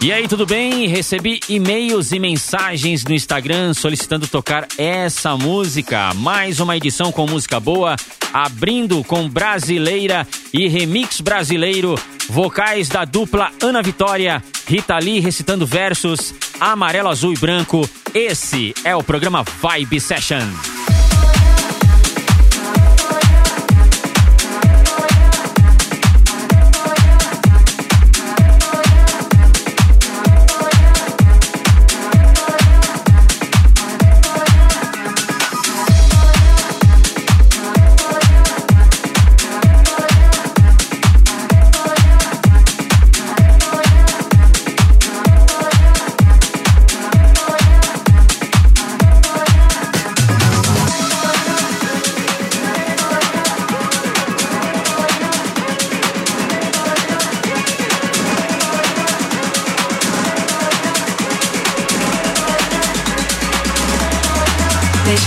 E aí, tudo bem? Recebi e-mails e mensagens no Instagram solicitando tocar essa música. Mais uma edição com música boa, abrindo com Brasileira e Remix Brasileiro, vocais da dupla Ana Vitória, Rita Lee recitando versos, amarelo, azul e branco. Esse é o programa Vibe Session.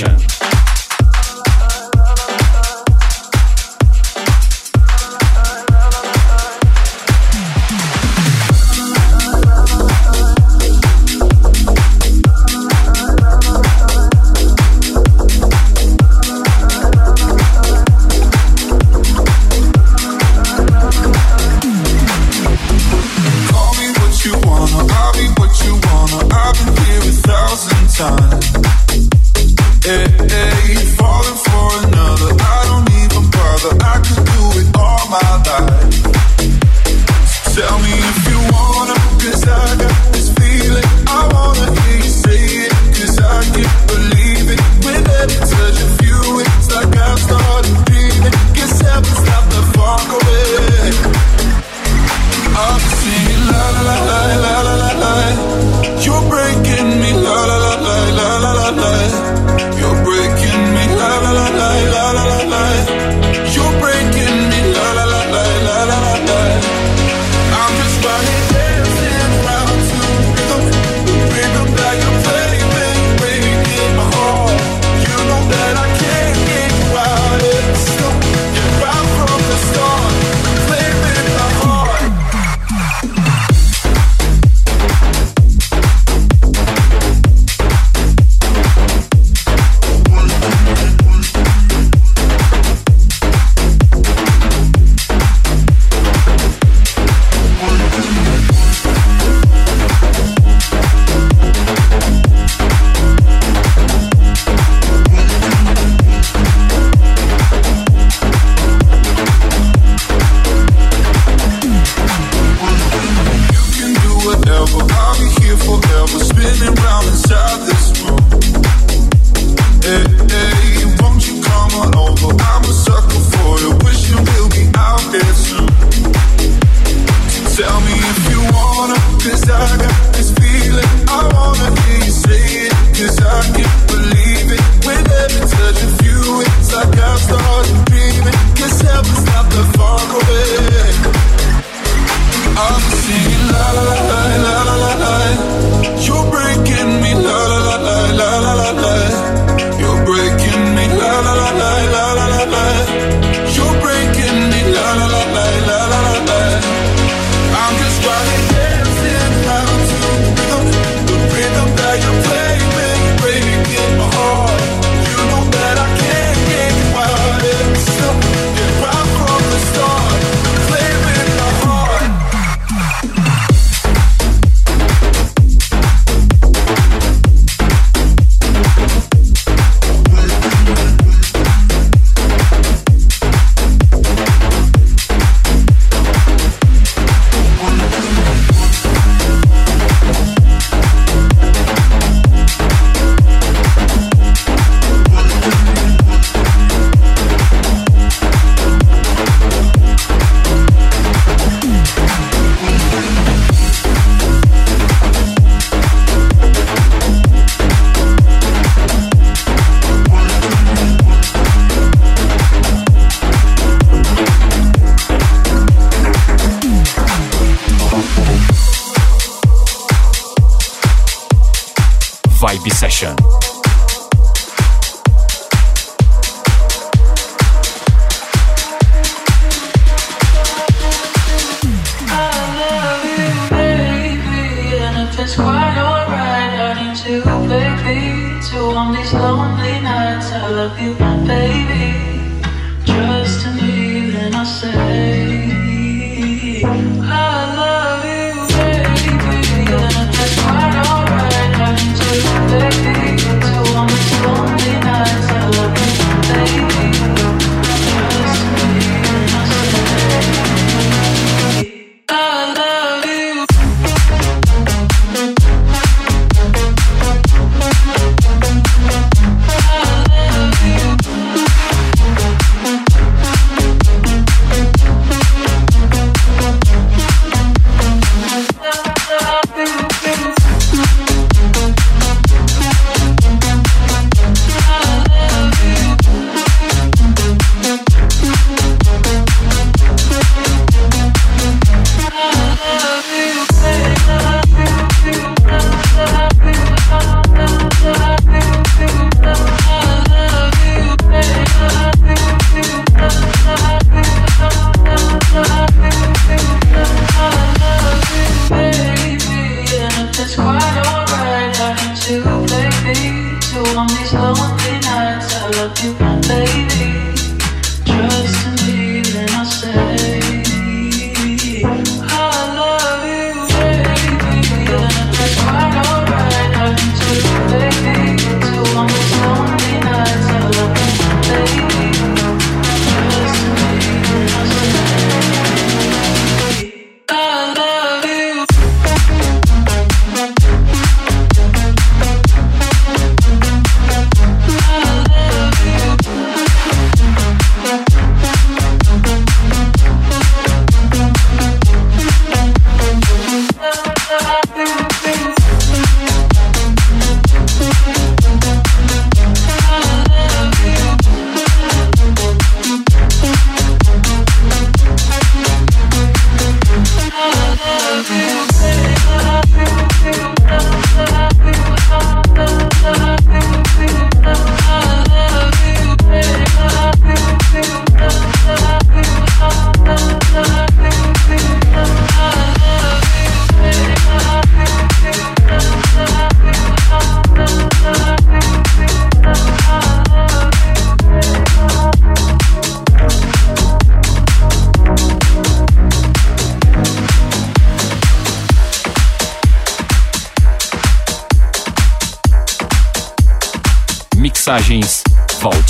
Production.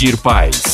Sentir Paz.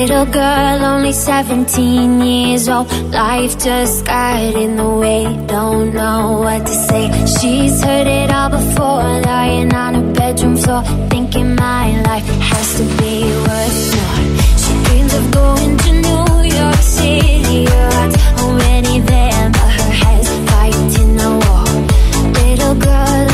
Little girl, only 17 years old. Life just got in the way. Don't know what to say. She's heard it all before. Lying on her bedroom floor Thinking my life has to be worth more. She dreams of going to New York City. Her already there But her head's fighting the wall Little girl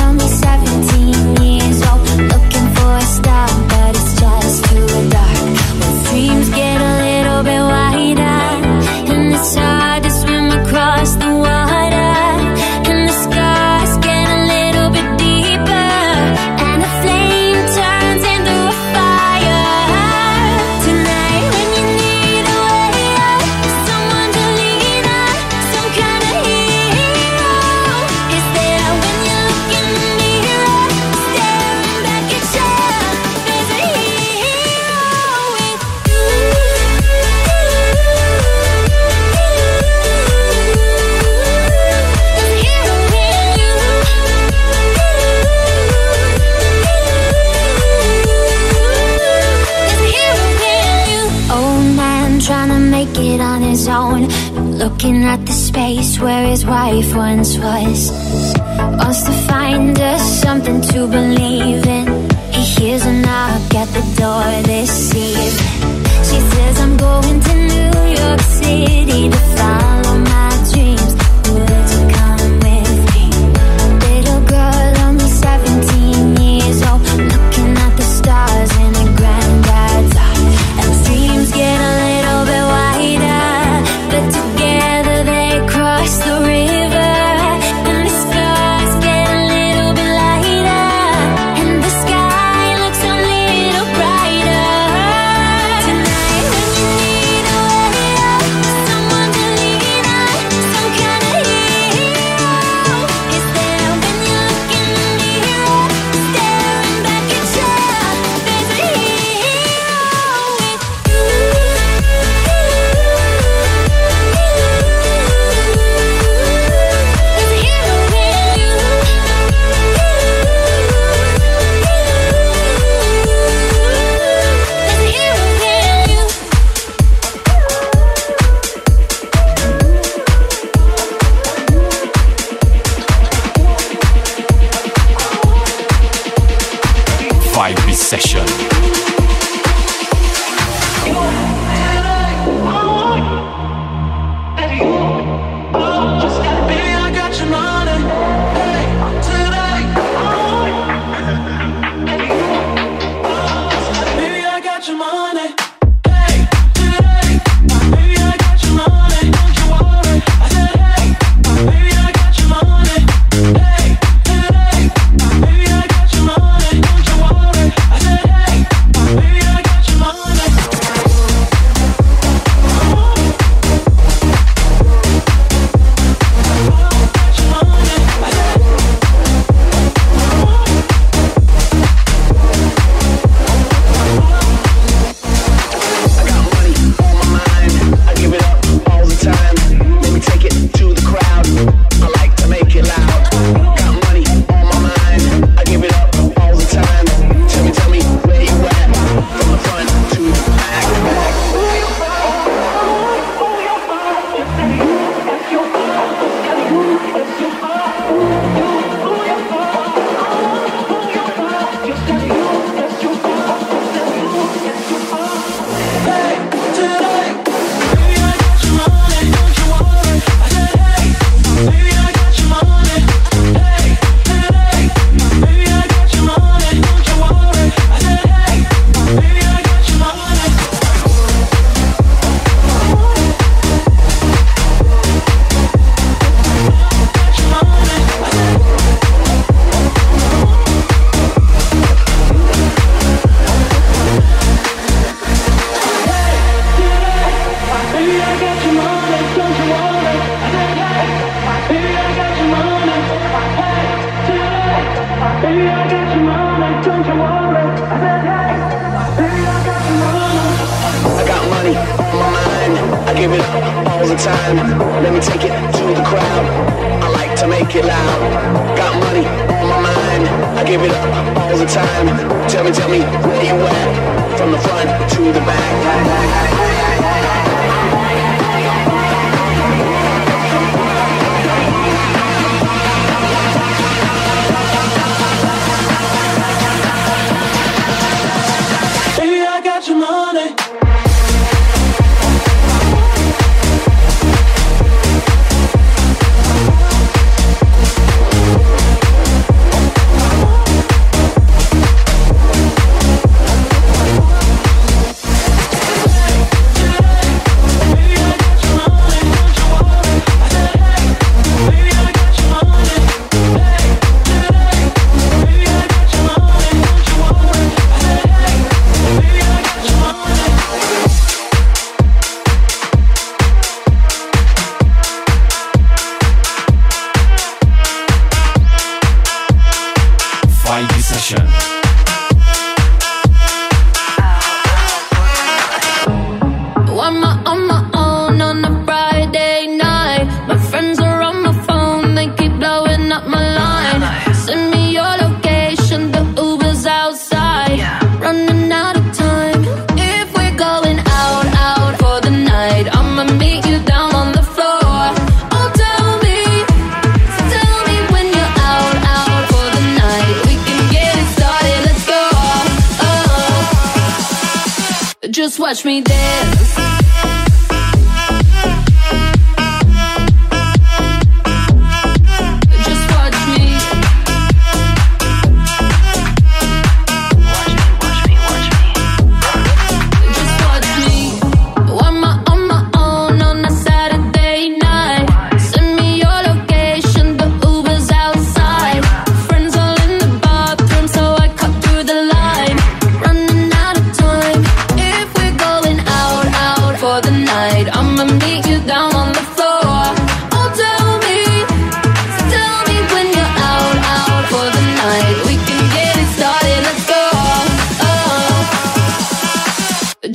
looking at the space where his wife once was. Wants to find us something to believe in. He hears a knock at the door this evening. She says, I'm going to New York City to follow my.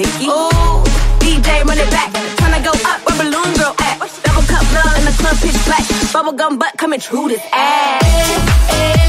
Hickey. Ooh, DJ run it back. Tryna go up where balloon girl at. Double cup love in the club pitch black. Bubblegum butt coming true this ass.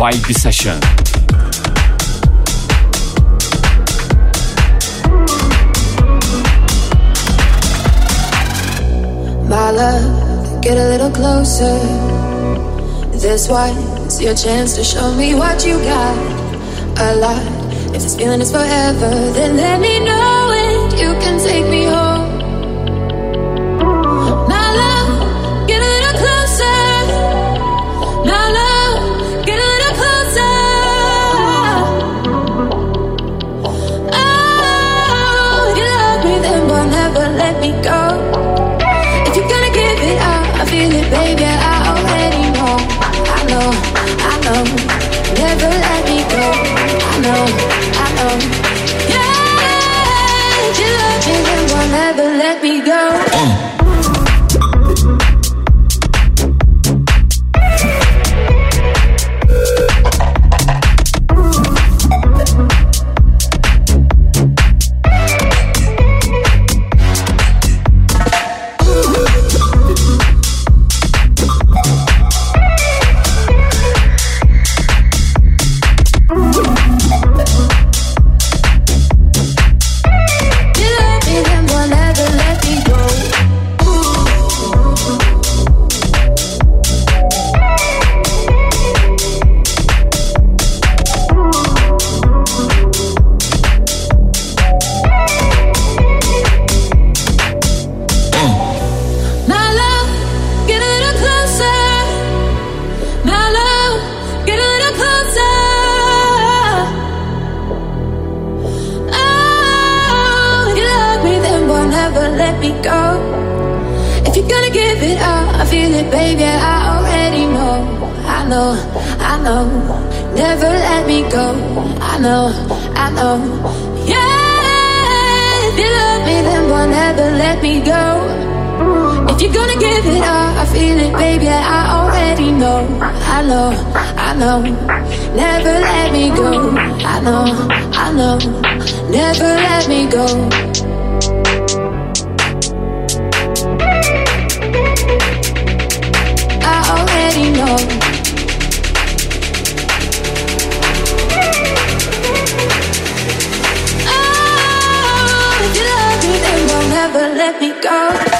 Vibe Session. My love, get a little closer. This was your chance to show me what you got. A lot. If this feeling is forever, then let me know it. You can take me home. Baby. Know. Never let me go. I know, I know. Yeah, if you love me, then will never let me go. If you're gonna give it up, I feel it, baby. I already know. I know, I know. Never let me go. I know, I know. Never let me go. I already know. Never let me go.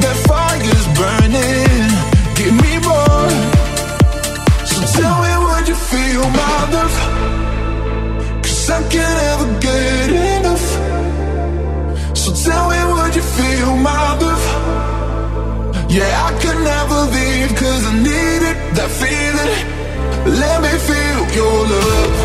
That fire's burning. Give me more. So tell me, you feel my love? Cause I can't ever get enough. So tell me, you feel my love? Yeah, I could never leave cause I needed that feeling. Let me feel your love.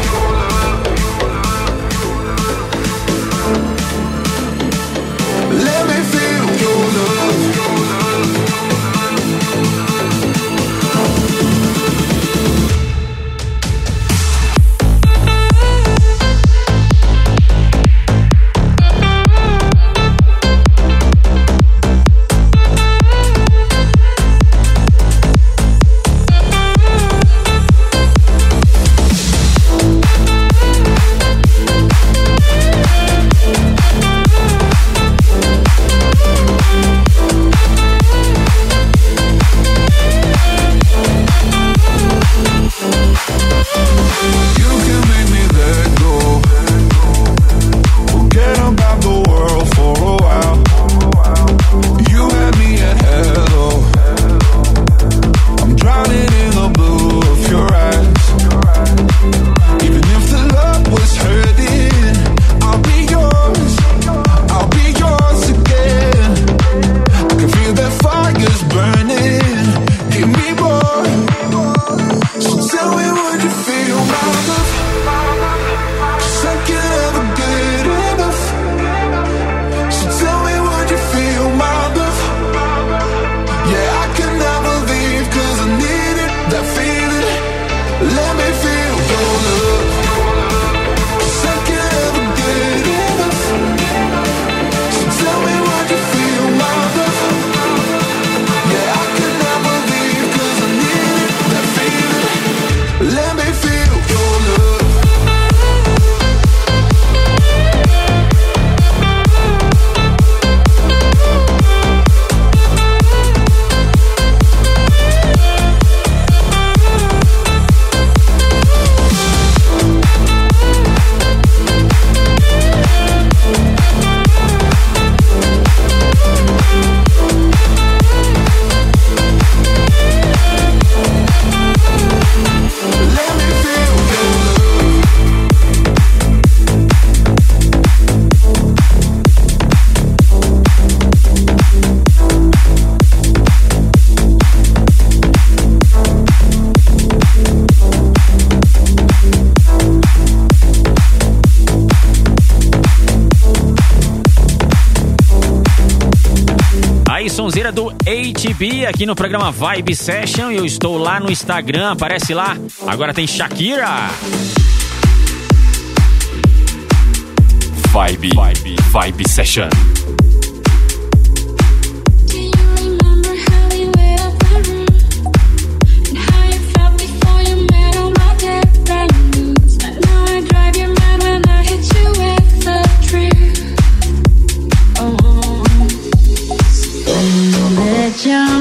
Sonzeira do ATB aqui no programa Vibe Session. Eu estou lá no Instagram, aparece lá. Agora tem Shakira. Vibe, Vibe, Vibe Session. So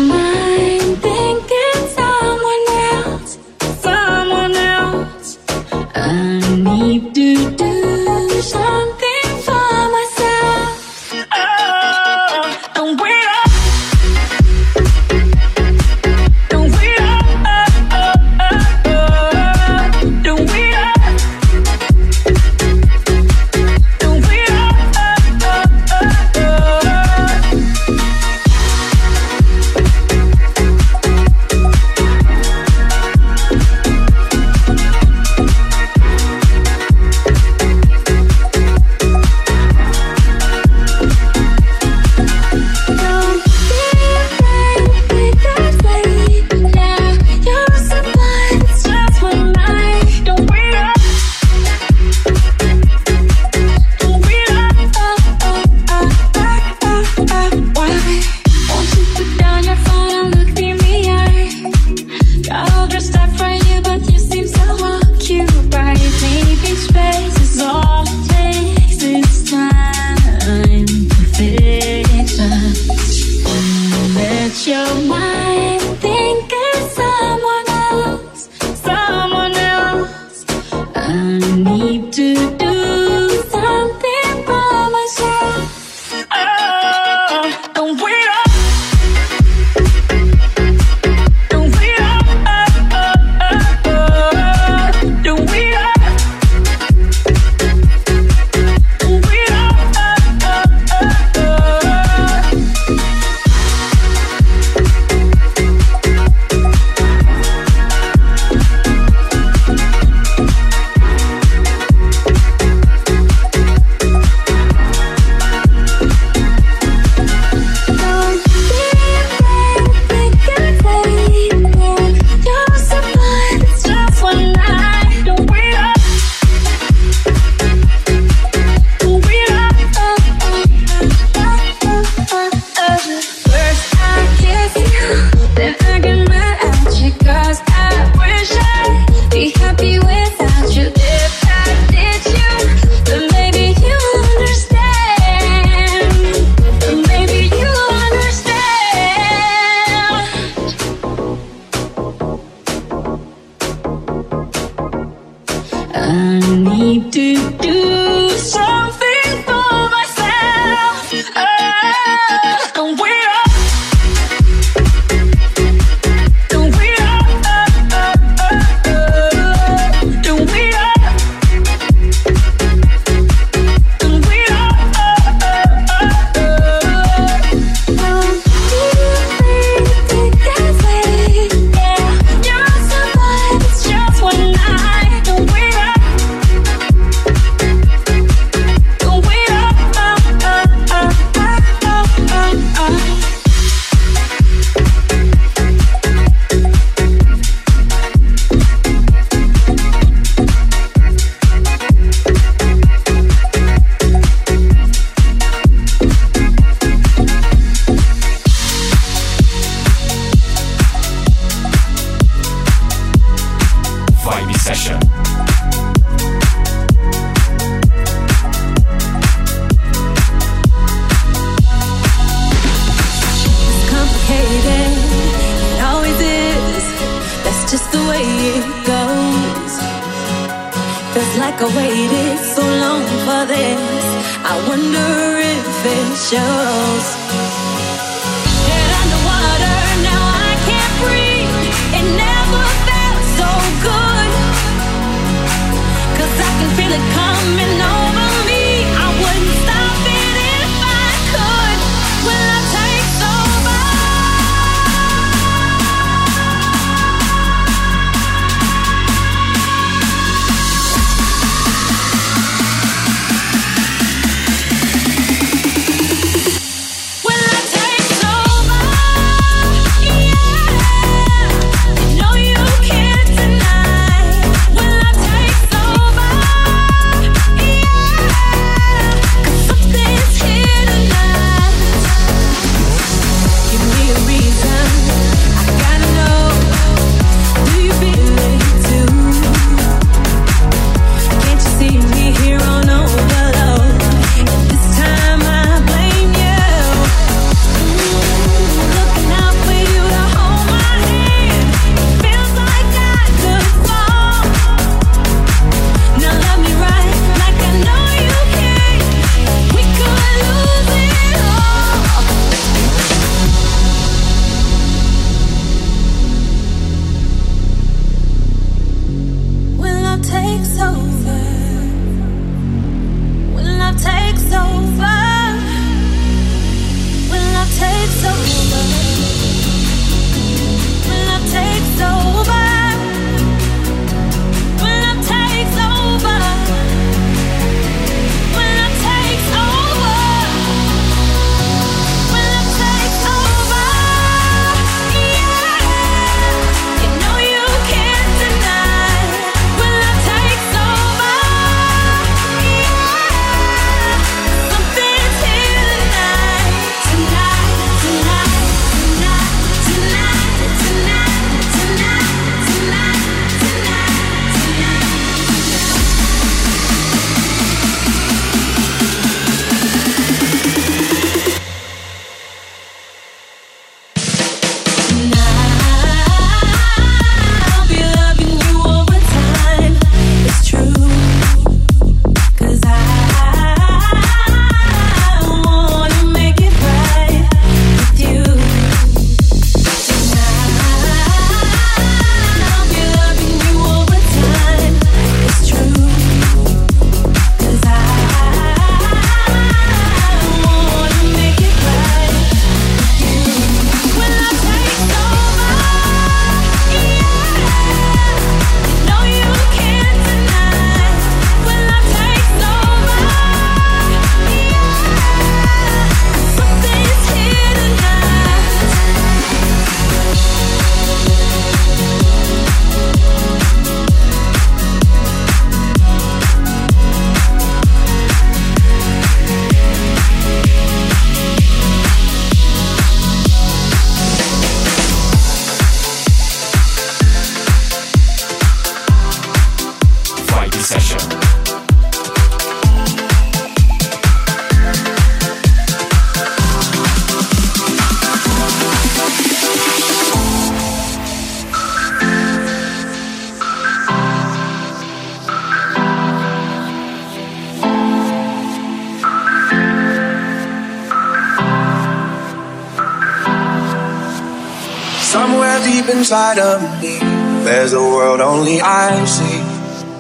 inside of me. There's a world only I see,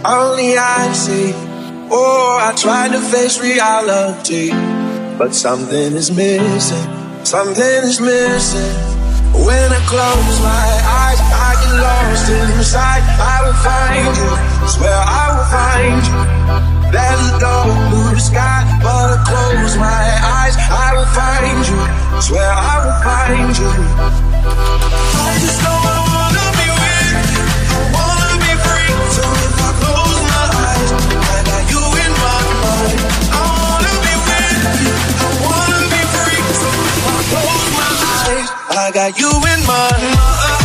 only I see. Oh, I tried to face reality, but something is missing, something is missing. When I close my eyes, I get lost inside. I will find you, swear I will find you. There's a dark blue sky, but I close my eyes, I will find you, swear I will find you. I got you in my mind.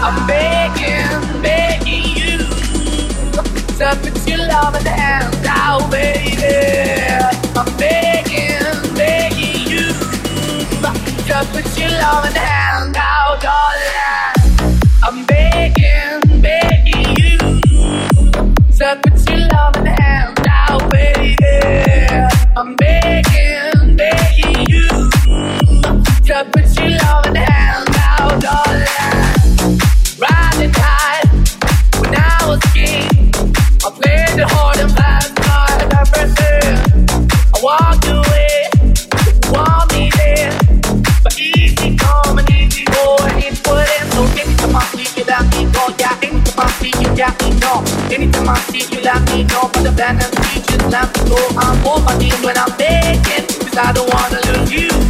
I'm begging, begging you to put your love in the hands now, baby. I'm begging, begging you to put your love in the hands. ain't no for the band and preaching. Time to go, I'm on my knees when I'm begging. Cause I don't wanna lose you.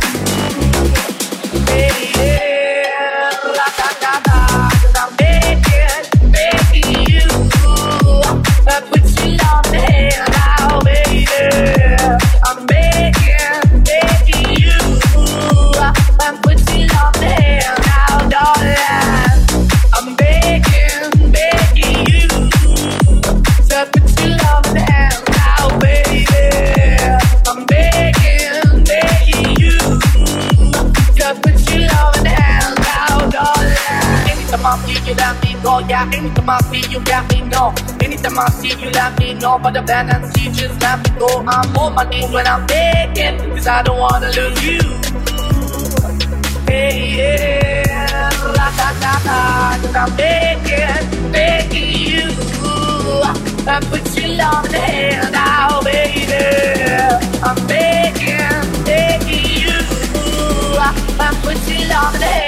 back. Anytime I see you back, me know. Anytime I see you let me know. But the band and see just let me go. I'm on my knees when I'm begging, cause I don't wanna lose you. Hey, yeah, la da da da, cause I'm begging, begging you. I put your love in the hand now, baby. I'm begging, begging you. I put your love in the hand.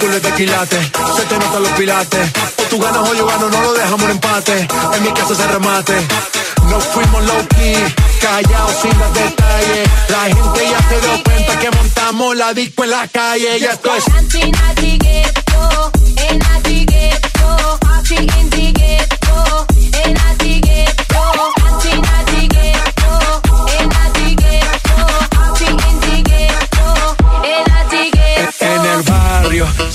culo de se te notan los pilates. O tú ganas o yo gano, no lo dejamos en empate. En mi casa se remate. Nos fuimos low key, callados sin los detalles. La gente ya se dio cuenta que montamos la disco en la calle. Ya estoy.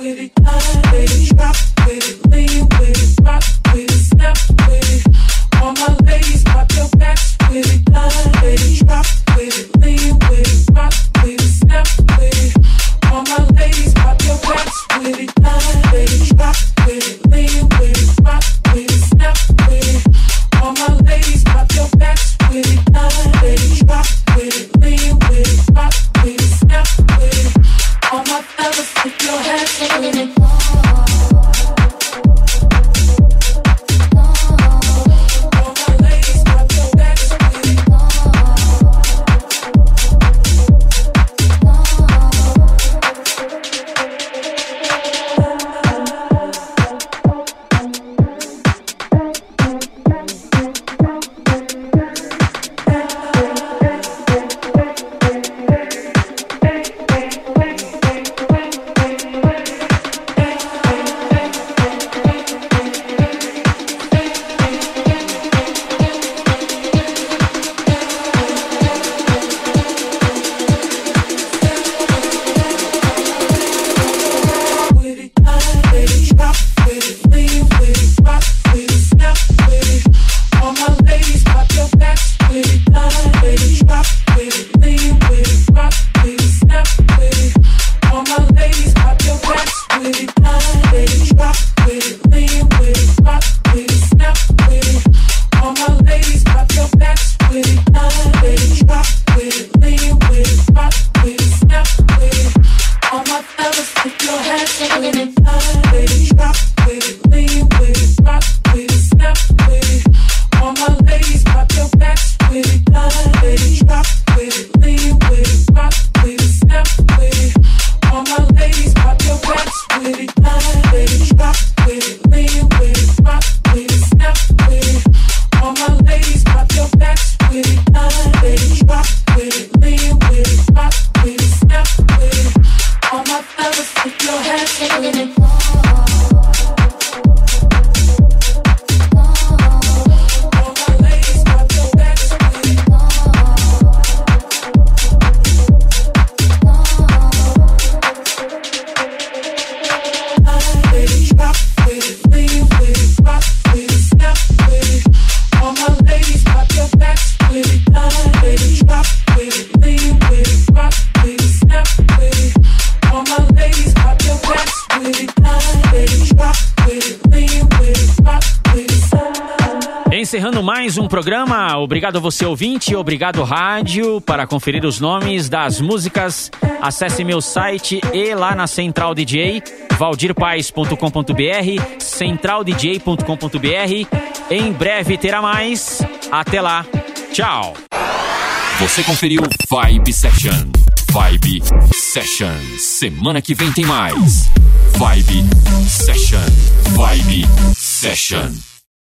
with it. Mais um programa. Obrigado você ouvinte, obrigado rádio. Para conferir os nomes das músicas, acesse meu site e lá na Central DJ, valdirpaes.com.br, centraldj.com.br. Em breve terá mais. Até lá. Tchau. Você conferiu Vibe Session. Vibe Session. Semana que vem tem mais. Vibe Session. Vibe Session.